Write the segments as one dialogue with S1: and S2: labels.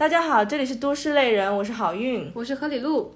S1: 大家好，这里是都市类人，我是好运，
S2: 我是何里路。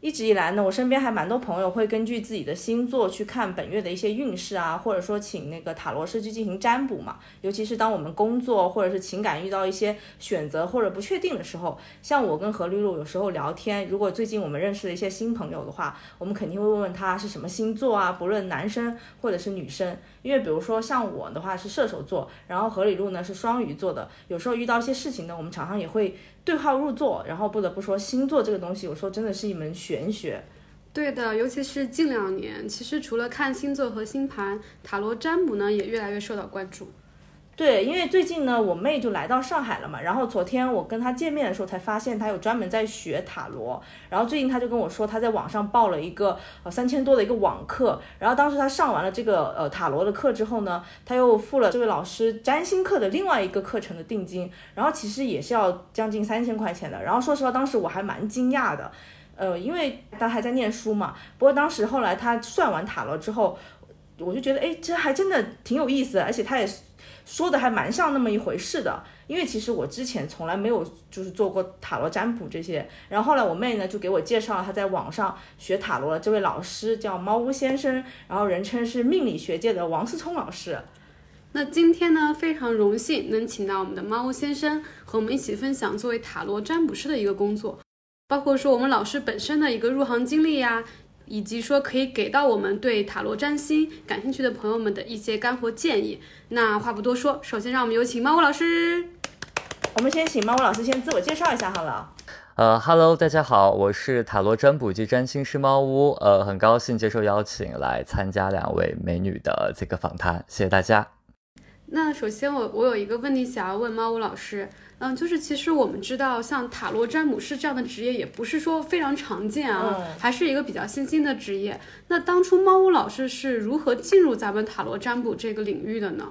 S1: 一直以来呢，我身边还蛮多朋友会根据自己的星座去看本月的一些运势啊，或者说请那个塔罗师去进行占卜嘛。尤其是当我们工作或者是情感遇到一些选择或者不确定的时候，像我跟何绿露有时候聊天，如果最近我们认识了一些新朋友的话，我们肯定会问问他是什么星座啊，不论男生或者是女生。因为比如说像我的话是射手座，然后何里路呢是双鱼座的，有时候遇到一些事情呢，我们常常也会对号入座。然后不得不说，星座这个东西有时候真的是一门玄学。
S2: 对的，尤其是近两年，其实除了看星座和星盘，塔罗占卜呢也越来越受到关注。
S1: 对，因为最近呢，我妹就来到上海了嘛，然后昨天我跟她见面的时候才发现她有专门在学塔罗，然后最近她就跟我说她在网上报了一个呃三千多的一个网课，然后当时她上完了这个呃塔罗的课之后呢，她又付了这位老师占星课的另外一个课程的定金，然后其实也是要将近三千块钱的，然后说实话当时我还蛮惊讶的，呃，因为她还在念书嘛，不过当时后来她算完塔罗之后，我就觉得哎，这还真的挺有意思，而且她也。说的还蛮像那么一回事的，因为其实我之前从来没有就是做过塔罗占卜这些，然后后来我妹呢就给我介绍了她在网上学塔罗的这位老师，叫猫屋先生，然后人称是命理学界的王思聪老师。
S2: 那今天呢非常荣幸能请到我们的猫屋先生和我们一起分享作为塔罗占卜师的一个工作，包括说我们老师本身的一个入行经历呀。以及说可以给到我们对塔罗占星感兴趣的朋友们的一些干货建议。那话不多说，首先让我们有请猫屋老师。
S1: 我们先请猫屋老师先自我介绍一下好了。
S3: 呃，Hello，大家好，我是塔罗占卜及占星师猫屋。呃，很高兴接受邀请来参加两位美女的这个访谈，谢谢大家。
S2: 那首先我我有一个问题想要问猫屋老师。嗯，就是其实我们知道，像塔罗占卜师这样的职业，也不是说非常常见啊，还是一个比较新兴的职业。那当初猫屋老师是如何进入咱们塔罗占卜这个领域的呢？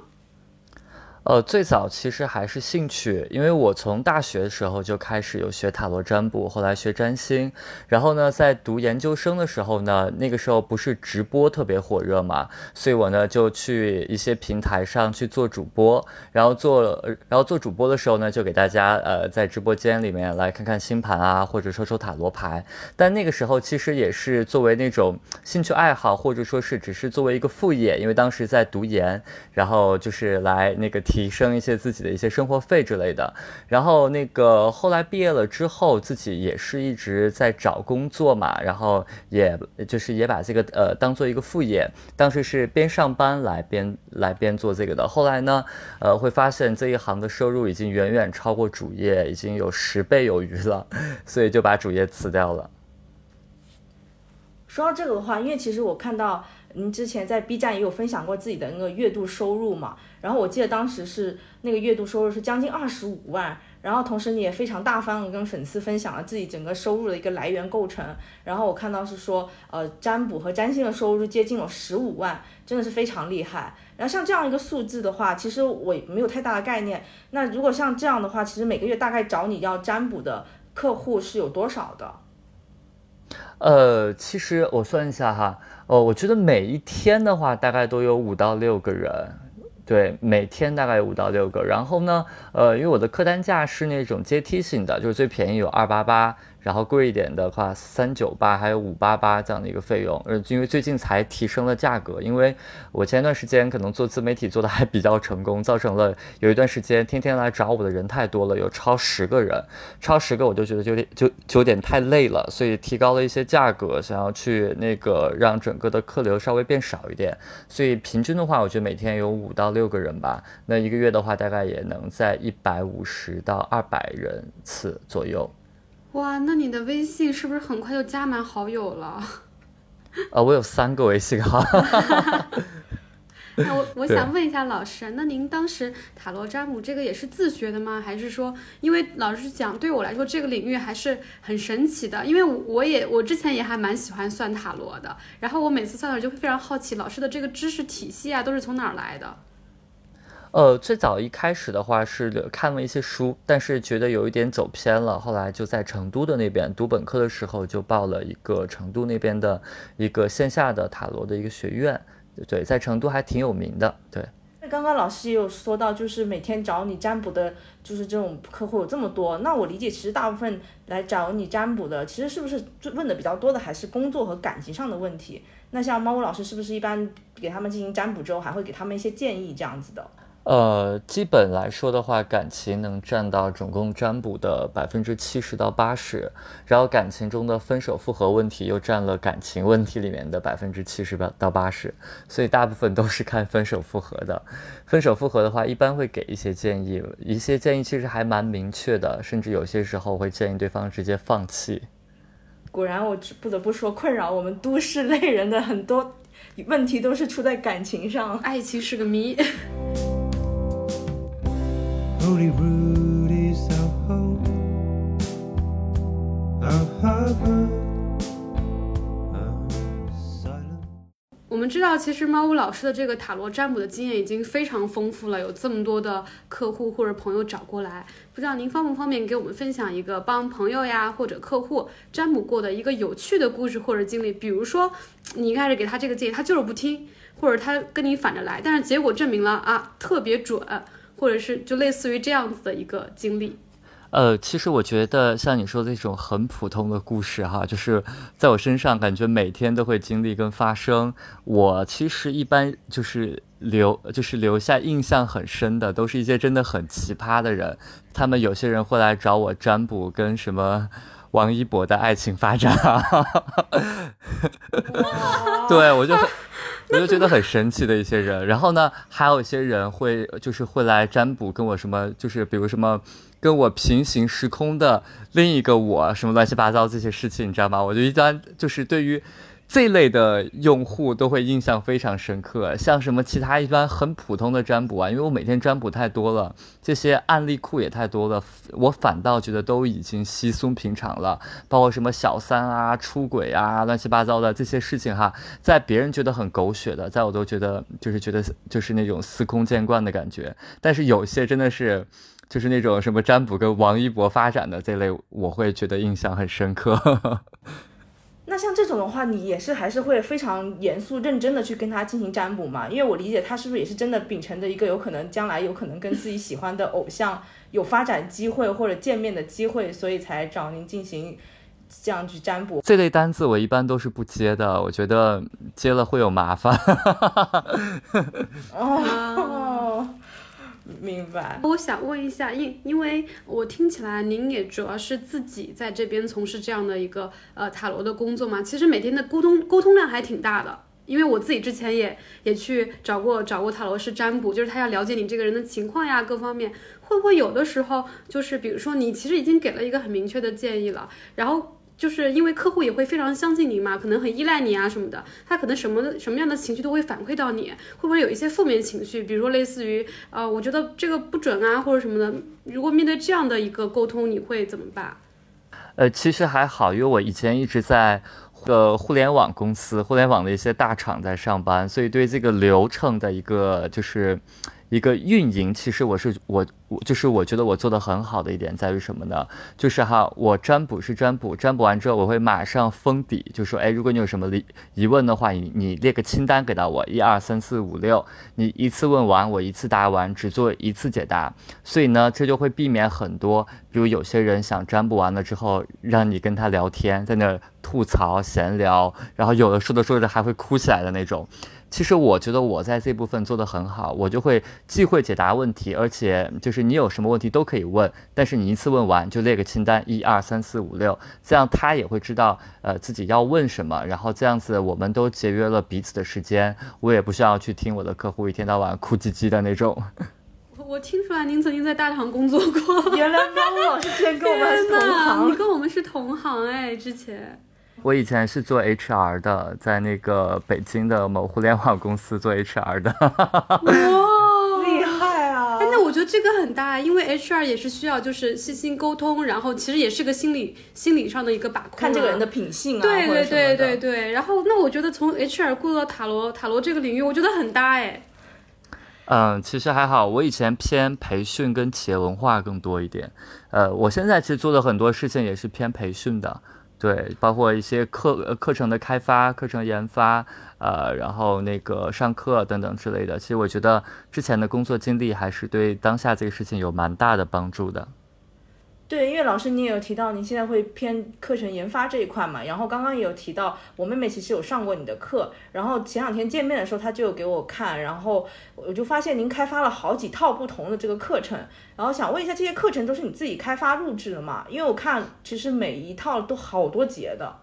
S3: 呃，最早其实还是兴趣，因为我从大学的时候就开始有学塔罗占卜，后来学占星，然后呢，在读研究生的时候呢，那个时候不是直播特别火热嘛，所以我呢就去一些平台上去做主播，然后做，然后做主播的时候呢，就给大家呃在直播间里面来看看星盘啊，或者说抽塔罗牌，但那个时候其实也是作为那种兴趣爱好，或者说是只是作为一个副业，因为当时在读研，然后就是来那个。提升一些自己的一些生活费之类的，然后那个后来毕业了之后，自己也是一直在找工作嘛，然后也就是也把这个呃当做一个副业，当时是边上班来边来边做这个的。后来呢，呃会发现这一行的收入已经远远超过主业，已经有十倍有余了，所以就把主业辞掉了。
S1: 说到这个的话，因为其实我看到您之前在 B 站也有分享过自己的那个月度收入嘛。然后我记得当时是那个月度收入是将近二十五万，然后同时你也非常大方的跟粉丝分享了自己整个收入的一个来源构成。然后我看到是说，呃，占卜和占星的收入接近了十五万，真的是非常厉害。然后像这样一个数字的话，其实我没有太大的概念。那如果像这样的话，其实每个月大概找你要占卜的客户是有多少的？
S3: 呃，其实我算一下哈，呃，我觉得每一天的话，大概都有五到六个人。对，每天大概有五到六个，然后呢，呃，因为我的客单价是那种阶梯性的，就是最便宜有二八八。然后贵一点的话，三九八还有五八八这样的一个费用，呃，因为最近才提升了价格，因为我前一段时间可能做自媒体做的还比较成功，造成了有一段时间天天来找我的人太多了，有超十个人，超十个我就觉得有点就就有点太累了，所以提高了一些价格，想要去那个让整个的客流稍微变少一点，所以平均的话，我觉得每天有五到六个人吧，那一个月的话，大概也能在一百五十到二百人次左右。
S2: 哇，那你的微信是不是很快就加满好友了？
S3: 啊，我有三个微信号。
S2: 那我 我想问一下老师，那您当时塔罗占卜这个也是自学的吗？还是说，因为老师讲，对我来说这个领域还是很神奇的，因为我也我之前也还蛮喜欢算塔罗的，然后我每次算的时候就会非常好奇，老师的这个知识体系啊，都是从哪儿来的？
S3: 呃，最早一开始的话是看了一些书，但是觉得有一点走偏了，后来就在成都的那边读本科的时候，就报了一个成都那边的一个线下的塔罗的一个学院，对，在成都还挺有名的，对。
S1: 那刚刚老师也有说到，就是每天找你占卜的，就是这种客户有这么多。那我理解，其实大部分来找你占卜的，其实是不是问的比较多的还是工作和感情上的问题？那像猫屋老师是不是一般给他们进行占卜之后，还会给他们一些建议这样子的？
S3: 呃，基本来说的话，感情能占到总共占卜的百分之七十到八十，然后感情中的分手复合问题又占了感情问题里面的百分之七十到八十，所以大部分都是看分手复合的。分手复合的话，一般会给一些建议，一些建议其实还蛮明确的，甚至有些时候会建议对方直接放弃。
S1: 果然，我不得不说，困扰我们都市类人的很多问题都是出在感情上，
S2: 爱情是个谜。我们知道，其实猫屋老师的这个塔罗占卜的经验已经非常丰富了，有这么多的客户或者朋友找过来，不知道您方不方便给我们分享一个帮朋友呀或者客户占卜过的一个有趣的故事或者经历？比如说，你一开始给他这个建议，他就是不听，或者他跟你反着来，但是结果证明了啊特别准。或者是就类似于这样子的一个经历，
S3: 呃，其实我觉得像你说的那种很普通的故事哈，就是在我身上感觉每天都会经历跟发生。我其实一般就是留就是留下印象很深的，都是一些真的很奇葩的人。他们有些人会来找我占卜，跟什么王一博的爱情发展，对我就。我就觉得很神奇的一些人，然后呢，还有一些人会就是会来占卜，跟我什么就是比如什么跟我平行时空的另一个我，什么乱七八糟这些事情，你知道吗？我就一般就是对于。这类的用户都会印象非常深刻，像什么其他一般很普通的占卜啊，因为我每天占卜太多了，这些案例库也太多了，我反倒觉得都已经稀松平常了。包括什么小三啊、出轨啊、乱七八糟的这些事情哈，在别人觉得很狗血的，在我都觉得就是觉得就是那种司空见惯的感觉。但是有些真的是，就是那种什么占卜跟王一博发展的这类，我会觉得印象很深刻。
S1: 那像这种的话，你也是还是会非常严肃认真的去跟他进行占卜嘛？因为我理解他是不是也是真的秉承着一个有可能将来有可能跟自己喜欢的偶像有发展机会或者见面的机会，所以才找您进行这样去占卜。
S3: 这类单子我一般都是不接的，我觉得接了会有麻烦。
S1: 哦。明白。
S2: 我想问一下，因因为我听起来您也主要是自己在这边从事这样的一个呃塔罗的工作嘛，其实每天的沟通沟通量还挺大的。因为我自己之前也也去找过找过塔罗师占卜，就是他要了解你这个人的情况呀，各方面会不会有的时候就是比如说你其实已经给了一个很明确的建议了，然后。就是因为客户也会非常相信你嘛，可能很依赖你啊什么的，他可能什么什么样的情绪都会反馈到你，会不会有一些负面情绪？比如说类似于，呃，我觉得这个不准啊，或者什么的。如果面对这样的一个沟通，你会怎么办？
S3: 呃，其实还好，因为我以前一直在呃互联网公司、互联网的一些大厂在上班，所以对这个流程的一个就是一个运营，其实我是我我。就是我觉得我做的很好的一点在于什么呢？就是哈，我占卜是占卜，占卜完之后我会马上封底，就说，哎，如果你有什么疑疑问的话，你你列个清单给到我，一二三四五六，你一次问完，我一次答完，只做一次解答。所以呢，这就会避免很多，比如有些人想占卜完了之后，让你跟他聊天，在那吐槽闲聊，然后有的说着说着还会哭起来的那种。其实我觉得我在这部分做得很好，我就会既会解答问题，而且就是。你有什么问题都可以问，但是你一次问完就列个清单，一二三四五六，这样他也会知道呃自己要问什么，然后这样子我们都节约了彼此的时间，我也不需要去听我的客户一天到晚哭唧唧的那种。
S2: 我听出来您曾经在大堂工作过，
S1: 原来猫老师之前跟我们是同行，
S2: 你跟我们是同行哎，之前
S3: 我以前是做 HR 的，在那个北京的某互联网公司做 HR 的。哇，厉害啊！
S2: 哎，那我觉得这个很大，因为 HR 也是需要就是细心沟通，然后其实也是个心理心理上的一个把控，
S1: 看这个人的品性啊，
S2: 对对对对对。然后那我觉得从 HR 过渡到塔罗塔罗这个领域，我觉得很搭哎。
S3: 嗯，其实还好，我以前偏培训跟企业文化更多一点。呃，我现在其实做的很多事情也是偏培训的。对，包括一些课课程的开发、课程研发，呃，然后那个上课等等之类的。其实我觉得之前的工作经历还是对当下这个事情有蛮大的帮助的。
S1: 对，因为老师你也有提到，您现在会偏课程研发这一块嘛，然后刚刚也有提到，我妹妹其实有上过你的课，然后前两天见面的时候，她就有给我看，然后我就发现您开发了好几套不同的这个课程，然后想问一下，这些课程都是你自己开发录制的吗？因为我看其实每一套都好多节的。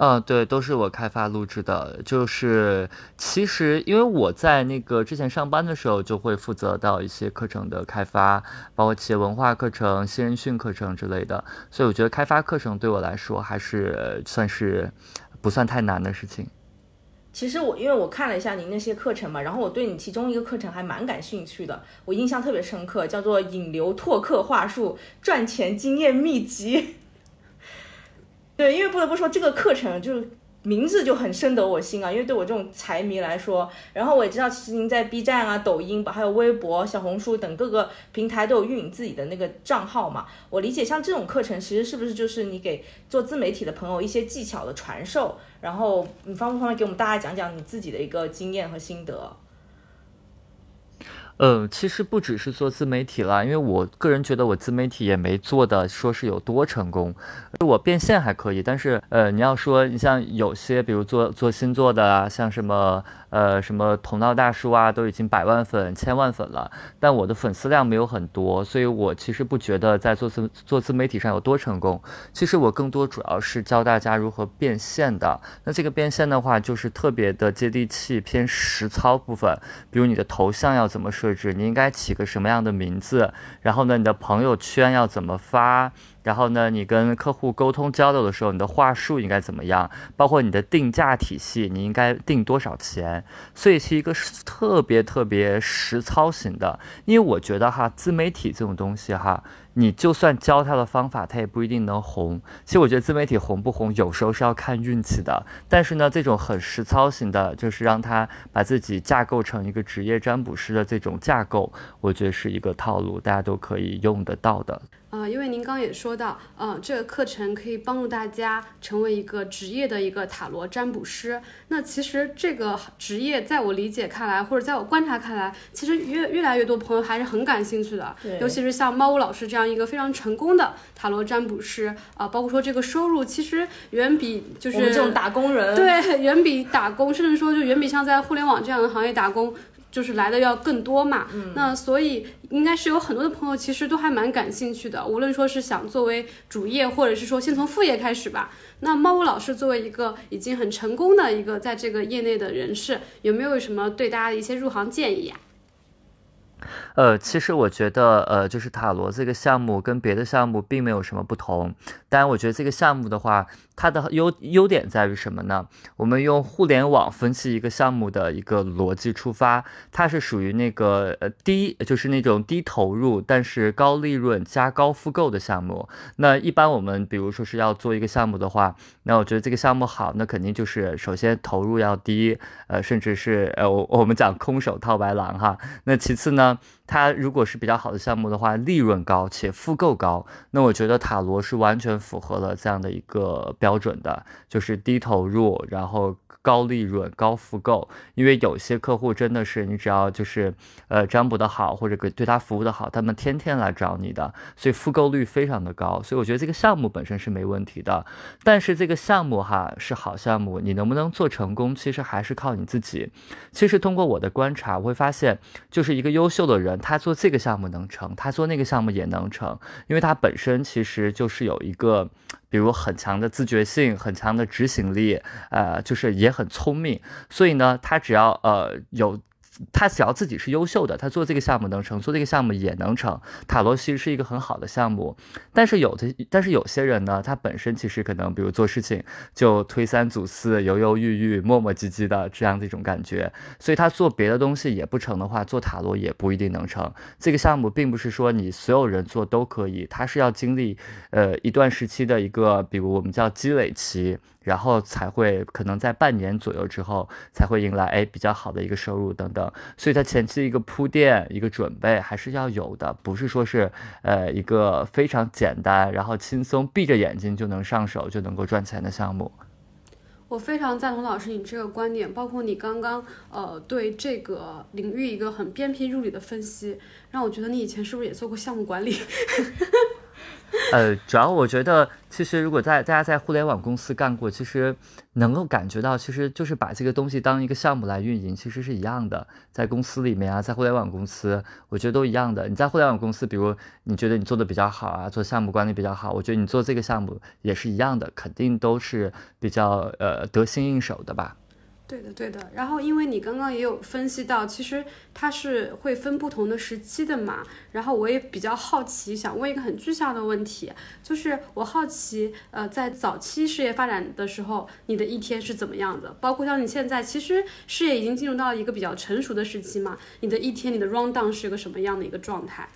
S3: 嗯，对，都是我开发录制的。就是其实，因为我在那个之前上班的时候，就会负责到一些课程的开发，包括企业文化课程、新人训课程之类的。所以我觉得开发课程对我来说还是算是不算太难的事情。
S1: 其实我因为我看了一下您那些课程嘛，然后我对你其中一个课程还蛮感兴趣的，我印象特别深刻，叫做引流拓客话术赚钱经验秘籍。对，因为不得不说，这个课程就是名字就很深得我心啊。因为对我这种财迷来说，然后我也知道，其实您在 B 站啊、抖音，还有微博、小红书等各个平台都有运营自己的那个账号嘛。我理解，像这种课程，其实是不是就是你给做自媒体的朋友一些技巧的传授？然后你方不方便给我们大家讲讲你自己的一个经验和心得？
S3: 嗯，其实不只是做自媒体了，因为我个人觉得我自媒体也没做的说是有多成功，我变现还可以，但是呃，你要说你像有些比如做做星座的啊，像什么。呃，什么头脑大叔啊，都已经百万粉、千万粉了，但我的粉丝量没有很多，所以我其实不觉得在做自做自媒体上有多成功。其实我更多主要是教大家如何变现的。那这个变现的话，就是特别的接地气、偏实操部分。比如你的头像要怎么设置，你应该起个什么样的名字，然后呢，你的朋友圈要怎么发。然后呢，你跟客户沟通交流的时候，你的话术应该怎么样？包括你的定价体系，你应该定多少钱？所以是一个特别特别实操型的。因为我觉得哈，自媒体这种东西哈。你就算教他的方法，他也不一定能红。其实我觉得自媒体红不红，有时候是要看运气的。但是呢，这种很实操型的，就是让他把自己架构成一个职业占卜师的这种架构，我觉得是一个套路，大家都可以用得到的。
S2: 呃，因为您刚也说到，呃，这个课程可以帮助大家成为一个职业的一个塔罗占卜师。那其实这个职业，在我理解看来，或者在我观察看来，其实越越来越多朋友还是很感兴趣的。尤其是像猫屋老师这样一个非常成功的塔罗占卜师啊，包括说这个收入，其实远比就是
S1: 这种打工人，
S2: 对，远比打工，甚至说就远比像在互联网这样的行业打工。就是来的要更多嘛，那所以应该是有很多的朋友其实都还蛮感兴趣的，无论说是想作为主业，或者是说先从副业开始吧。那猫屋老师作为一个已经很成功的一个在这个业内的人士，有没有什么对大家的一些入行建议呀？
S3: 呃，其实我觉得，呃，就是塔罗这个项目跟别的项目并没有什么不同。当然，我觉得这个项目的话，它的优优点在于什么呢？我们用互联网分析一个项目的一个逻辑出发，它是属于那个呃低，就是那种低投入但是高利润加高复购的项目。那一般我们比如说是要做一个项目的话，那我觉得这个项目好，那肯定就是首先投入要低，呃，甚至是呃我我们讲空手套白狼哈。那其次呢？它如果是比较好的项目的话，利润高且复购高，那我觉得塔罗是完全符合了这样的一个标准的，就是低投入，然后。高利润、高复购，因为有些客户真的是你只要就是呃占卜的好，或者给对他服务的好，他们天天来找你的，所以复购率非常的高。所以我觉得这个项目本身是没问题的，但是这个项目哈是好项目，你能不能做成功，其实还是靠你自己。其实通过我的观察，我会发现，就是一个优秀的人，他做这个项目能成，他做那个项目也能成，因为他本身其实就是有一个。比如很强的自觉性，很强的执行力，呃，就是也很聪明，所以呢，他只要呃有。他只要自己是优秀的，他做这个项目能成，做这个项目也能成。塔罗其实是一个很好的项目，但是有的，但是有些人呢，他本身其实可能，比如做事情就推三阻四、犹犹豫豫、磨磨唧唧的这样的一种感觉，所以他做别的东西也不成的话，做塔罗也不一定能成。这个项目并不是说你所有人做都可以，它是要经历呃一段时期的一个，比如我们叫积累期。然后才会可能在半年左右之后才会迎来哎比较好的一个收入等等。所以它前期一个铺垫、一个准备还是要有的，不是说是呃一个非常简单，然后轻松闭着眼睛就能上手就能够赚钱的项目。
S2: 我非常赞同老师你这个观点，包括你刚刚呃对这个领域一个很鞭辟入里的分析，让我觉得你以前是不是也做过项目管理？
S3: 呃，主要我觉得，其实如果在大家在互联网公司干过，其实能够感觉到，其实就是把这个东西当一个项目来运营，其实是一样的。在公司里面啊，在互联网公司，我觉得都一样的。你在互联网公司，比如你觉得你做的比较好啊，做项目管理比较好，我觉得你做这个项目也是一样的，肯定都是比较呃得心应手的吧。
S2: 对的，对的。然后，因为你刚刚也有分析到，其实它是会分不同的时期的嘛。然后我也比较好奇，想问一个很具象的问题，就是我好奇，呃，在早期事业发展的时候，你的一天是怎么样的？包括像你现在，其实事业已经进入到一个比较成熟的时期嘛，你的一天，你的 round down 是一个什么样的一个状态？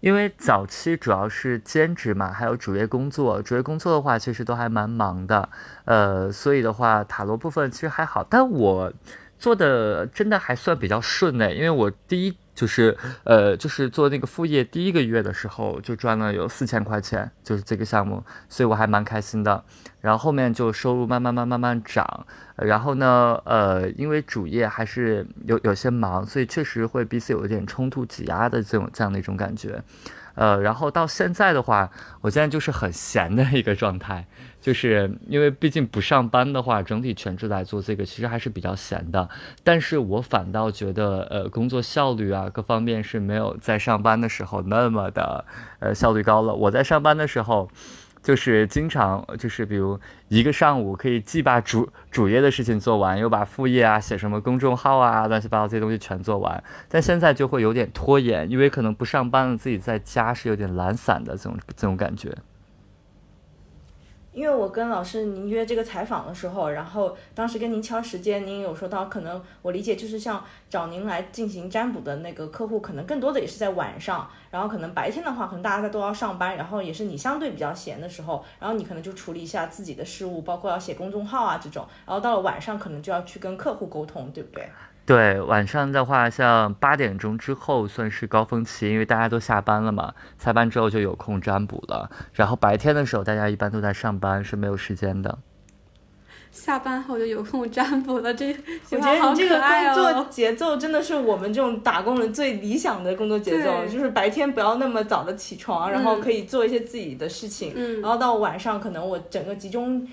S3: 因为早期主要是兼职嘛，还有主业工作。主业工作的话，其实都还蛮忙的，呃，所以的话，塔罗部分其实还好。但我做的真的还算比较顺呢，因为我第一就是呃，就是做那个副业第一个月的时候就赚了有四千块钱，就是这个项目，所以我还蛮开心的。然后后面就收入慢慢慢慢慢涨。然后呢，呃，因为主业还是有有些忙，所以确实会彼此有一点冲突挤压的这种这样的一种感觉，呃，然后到现在的话，我现在就是很闲的一个状态，就是因为毕竟不上班的话，整体全职来做这个其实还是比较闲的，但是我反倒觉得，呃，工作效率啊各方面是没有在上班的时候那么的，呃，效率高了。我在上班的时候。就是经常就是比如一个上午可以既把主主业的事情做完，又把副业啊写什么公众号啊乱七八糟这些东西全做完，但现在就会有点拖延，因为可能不上班了，自己在家是有点懒散的这种这种感觉。
S1: 因为我跟老师您约这个采访的时候，然后当时跟您敲时间，您有说到可能我理解就是像找您来进行占卜的那个客户，可能更多的也是在晚上，然后可能白天的话，可能大家都要上班，然后也是你相对比较闲的时候，然后你可能就处理一下自己的事务，包括要写公众号啊这种，然后到了晚上可能就要去跟客户沟通，对不对？
S3: 对，晚上的话，像八点钟之后算是高峰期，因为大家都下班了嘛，下班之后就有空占卜了。然后白天的时候，大家一般都在上班，是没有时间的。
S2: 下班后就有空占卜了，这
S1: 我觉得你这个工作节奏真的是我们这种打工人最理想的工作节奏，就是白天不要那么早的起床，然后可以做一些自己的事情，然后到晚上可能我整个集中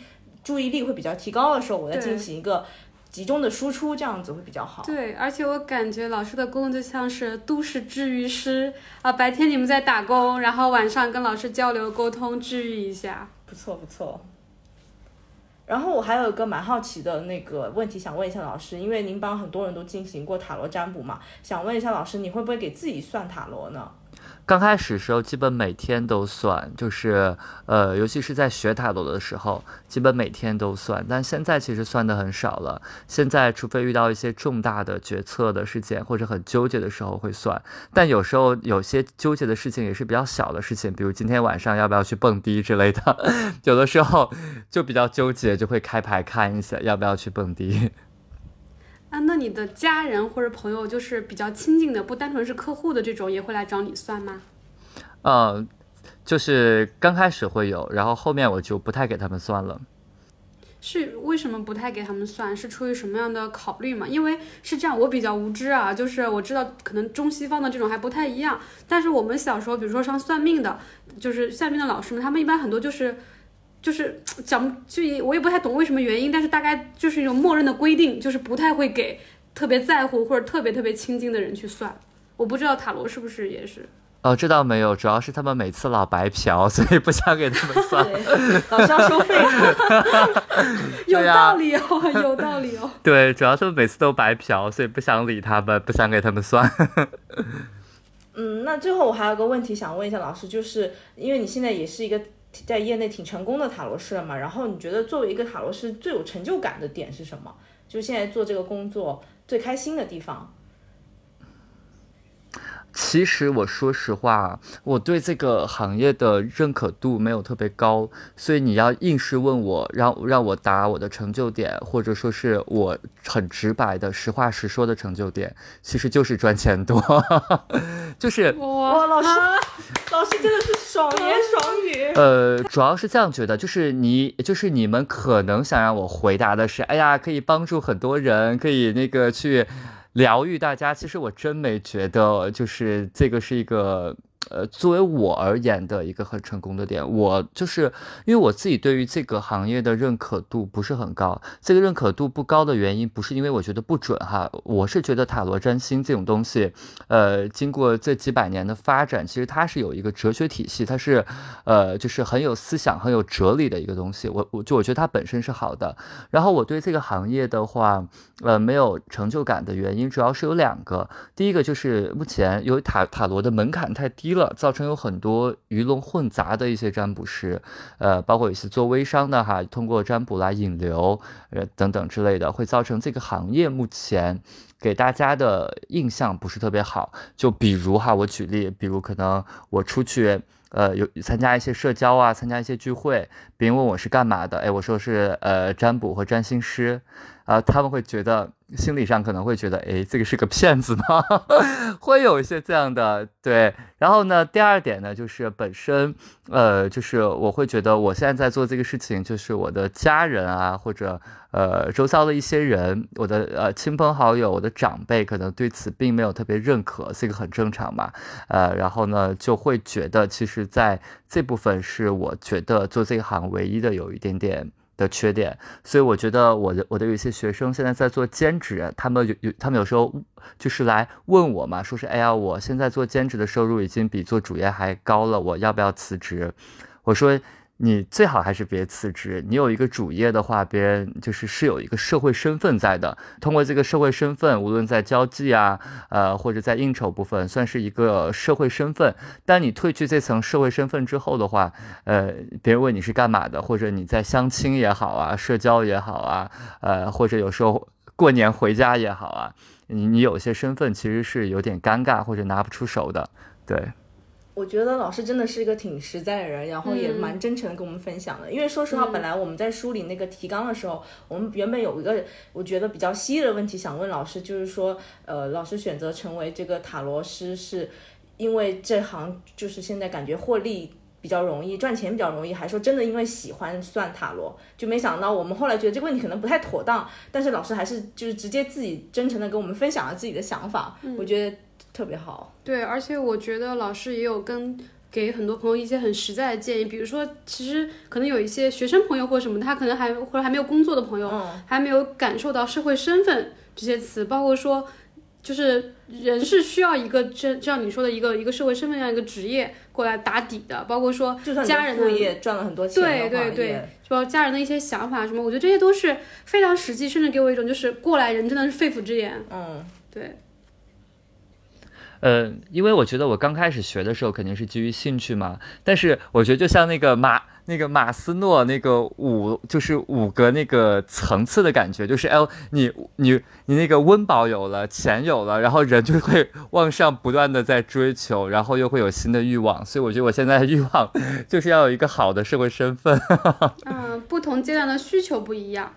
S1: 注意力会比较提高的时候，我再进行一个。集中的输出，这样子会比较好。
S2: 对，而且我感觉老师的工作就像是都市治愈师啊，白天你们在打工，然后晚上跟老师交流沟通，治愈一下。
S1: 不错不错。然后我还有一个蛮好奇的那个问题想问一下老师，因为您帮很多人都进行过塔罗占卜嘛，想问一下老师，你会不会给自己算塔罗呢？
S3: 刚开始时候，基本每天都算，就是呃，尤其是在学塔罗的时候，基本每天都算。但现在其实算的很少了。现在除非遇到一些重大的决策的事件，或者很纠结的时候会算。但有时候有些纠结的事情也是比较小的事情，比如今天晚上要不要去蹦迪之类的，有的时候就比较纠结，就会开牌看一下要不要去蹦迪。
S2: 啊，那你的家人或者朋友，就是比较亲近的，不单纯是客户的这种，也会来找你算吗？
S3: 呃，就是刚开始会有，然后后面我就不太给他们算了。
S2: 是为什么不太给他们算？是出于什么样的考虑嘛？因为是这样，我比较无知啊，就是我知道可能中西方的这种还不太一样，但是我们小时候，比如说上算命的，就是算命的老师们，他们一般很多就是。就是讲，就我也不太懂为什么原因，但是大概就是一种默认的规定，就是不太会给特别在乎或者特别特别亲近的人去算。我不知道塔罗是不是也是？
S3: 哦，这倒没有，主要是他们每次老白嫖，所以不想给他们 算。
S1: 老是要收费。
S2: 有道理哦，有道理哦。
S3: 对，主要他们每次都白嫖，所以不想理他们，不想给他们算。
S1: 嗯，那最后我还有个问题想问一下老师，就是因为你现在也是一个。在业内挺成功的塔罗师了嘛？然后你觉得作为一个塔罗师最有成就感的点是什么？就现在做这个工作最开心的地方。
S3: 其实我说实话，我对这个行业的认可度没有特别高，所以你要硬是问我，让让我答我的成就点，或者说是我很直白的实话实说的成就点，其实就是赚钱多，就是
S1: 哇，老师，老师真的是爽言爽语。
S3: 呃，主要是这样觉得，就是你，就是你们可能想让我回答的是，哎呀，可以帮助很多人，可以那个去。疗愈大家，其实我真没觉得，就是这个是一个。呃，作为我而言的一个很成功的点，我就是因为我自己对于这个行业的认可度不是很高。这个认可度不高的原因，不是因为我觉得不准哈，我是觉得塔罗占星这种东西，呃，经过这几百年的发展，其实它是有一个哲学体系，它是呃，就是很有思想、很有哲理的一个东西。我我就我觉得它本身是好的。然后我对这个行业的话，呃，没有成就感的原因，主要是有两个。第一个就是目前由于塔塔罗的门槛太低。了，造成有很多鱼龙混杂的一些占卜师，呃，包括一些做微商的哈，通过占卜来引流，呃，等等之类的，会造成这个行业目前给大家的印象不是特别好。就比如哈，我举例，比如可能我出去，呃，有参加一些社交啊，参加一些聚会，别人问我是干嘛的，哎，我说是呃占卜和占星师。啊，他们会觉得心理上可能会觉得，哎，这个是个骗子吗？会有一些这样的对。然后呢，第二点呢，就是本身，呃，就是我会觉得我现在在做这个事情，就是我的家人啊，或者呃周遭的一些人，我的呃亲朋好友，我的长辈，可能对此并没有特别认可，这个很正常嘛。呃，然后呢，就会觉得其实在这部分是我觉得做这一行唯一的有一点点。的缺点，所以我觉得我的我的有一些学生现在在做兼职，他们有有他们有时候就是来问我嘛，说是哎呀，我现在做兼职的收入已经比做主业还高了，我要不要辞职？我说。你最好还是别辞职。你有一个主业的话，别人就是是有一个社会身份在的。通过这个社会身份，无论在交际啊，呃，或者在应酬部分，算是一个社会身份。但你褪去这层社会身份之后的话，呃，别人问你是干嘛的，或者你在相亲也好啊，社交也好啊，呃，或者有时候过年回家也好啊，你你有些身份其实是有点尴尬或者拿不出手的，对。
S1: 我觉得老师真的是一个挺实在的人，然后也蛮真诚的跟我们分享的。因为说实话，本来我们在梳理那个提纲的时候，我们原本有一个我觉得比较犀利的问题想问老师，就是说，呃，老师选择成为这个塔罗师，是因为这行就是现在感觉获利比较容易，赚钱比较容易，还说真的因为喜欢算塔罗？就没想到我们后来觉得这个问题可能不太妥当，但是老师还是就是直接自己真诚的跟我们分享了自己的想法，我觉得。特别好，
S2: 对，而且我觉得老师也有跟给很多朋友一些很实在的建议，比如说，其实可能有一些学生朋友或什么，他可能还或者还没有工作的朋友，还没有感受到社会身份这些词，包括说，就是人是需要一个这像你说的一个一个社会身份这样一个职业过来打底的，包括说家人
S1: 的业赚了很多钱，
S2: 对对对，包括家人的一些想法什么，我觉得这些都是非常实际，甚至给我一种就是过来人真的是肺腑之言，
S1: 嗯，
S2: 对。
S3: 呃，因为我觉得我刚开始学的时候肯定是基于兴趣嘛，但是我觉得就像那个马那个马斯诺那个五就是五个那个层次的感觉，就是哎，你你你那个温饱有了，钱有了，然后人就会 往上不断的在追求，然后又会有新的欲望，所以我觉得我现在的欲望 就是要有一个好的社会身份。
S2: 嗯，不同阶段的需求不一样。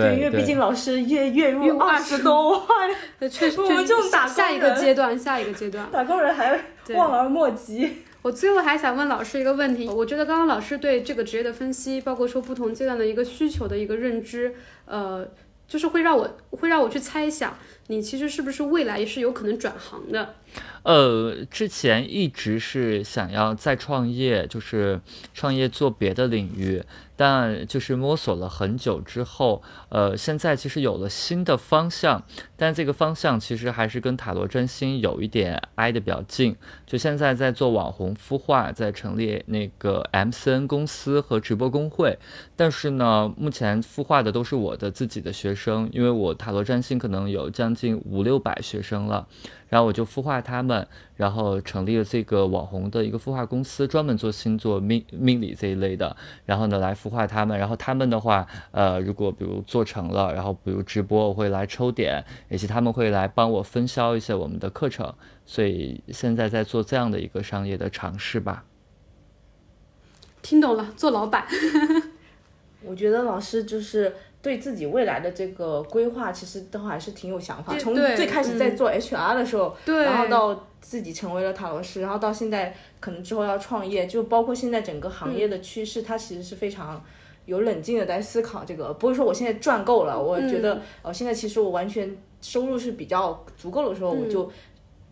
S3: 对，
S1: 因为毕竟老师月月入二十多万，
S2: 确实，
S1: 我们这种打
S2: 下一个阶段，下一个阶段，
S1: 打工人还望而莫及。
S2: 我最后还想问老师一个问题，我觉得刚刚老师对这个职业的分析，包括说不同阶段的一个需求的一个认知，呃，就是会让我会让我去猜想，你其实是不是未来也是有可能转行的？
S3: 呃，之前一直是想要再创业，就是创业做别的领域。但就是摸索了很久之后，呃，现在其实有了新的方向，但这个方向其实还是跟塔罗占星有一点挨得比较近。就现在在做网红孵化，在成立那个 MCN 公司和直播公会，但是呢，目前孵化的都是我的自己的学生，因为我塔罗占星可能有将近五六百学生了。然后我就孵化他们，然后成立了这个网红的一个孵化公司，专门做星座命命理这一类的。然后呢，来孵化他们。然后他们的话，呃，如果比如做成了，然后比如直播，我会来抽点，以及他们会来帮我分销一些我们的课程。所以现在在做这样的一个商业的尝试吧。
S2: 听懂了，做老板。
S1: 我觉得老师就是对自己未来的这个规划，其实都还是挺有想法。从最开始在做 HR 的时候，然后到自己成为了塔罗师，然后到现在可能之后要创业，就包括现在整个行业的趋势，他其实是非常有冷静的在思考这个。不是说我现在赚够了，我觉得呃现在其实我完全收入是比较足够的时候，我就。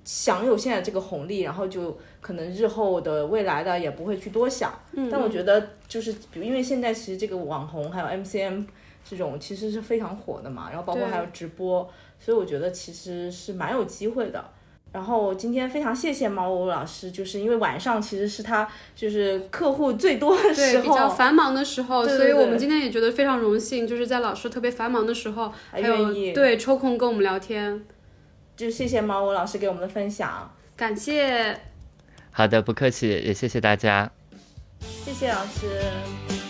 S1: 享有现在这个红利，然后就可能日后的未来的也不会去多想。
S2: 嗯，
S1: 但我觉得就是，比如因为现在其实这个网红还有 MCM 这种其实是非常火的嘛，然后包括还有直播，所以我觉得其实是蛮有机会的。然后今天非常谢谢猫屋老师，就是因为晚上其实是他就是客户最多的时候，
S2: 比较繁忙的时候，所以我们今天也觉得非常荣幸，就是在老师特别繁忙的时候，还有对抽空跟我们聊天。
S1: 就谢谢毛武老师给我们的分享，
S2: 感谢。
S3: 好的，不客气，也谢谢大家。
S1: 谢谢老师。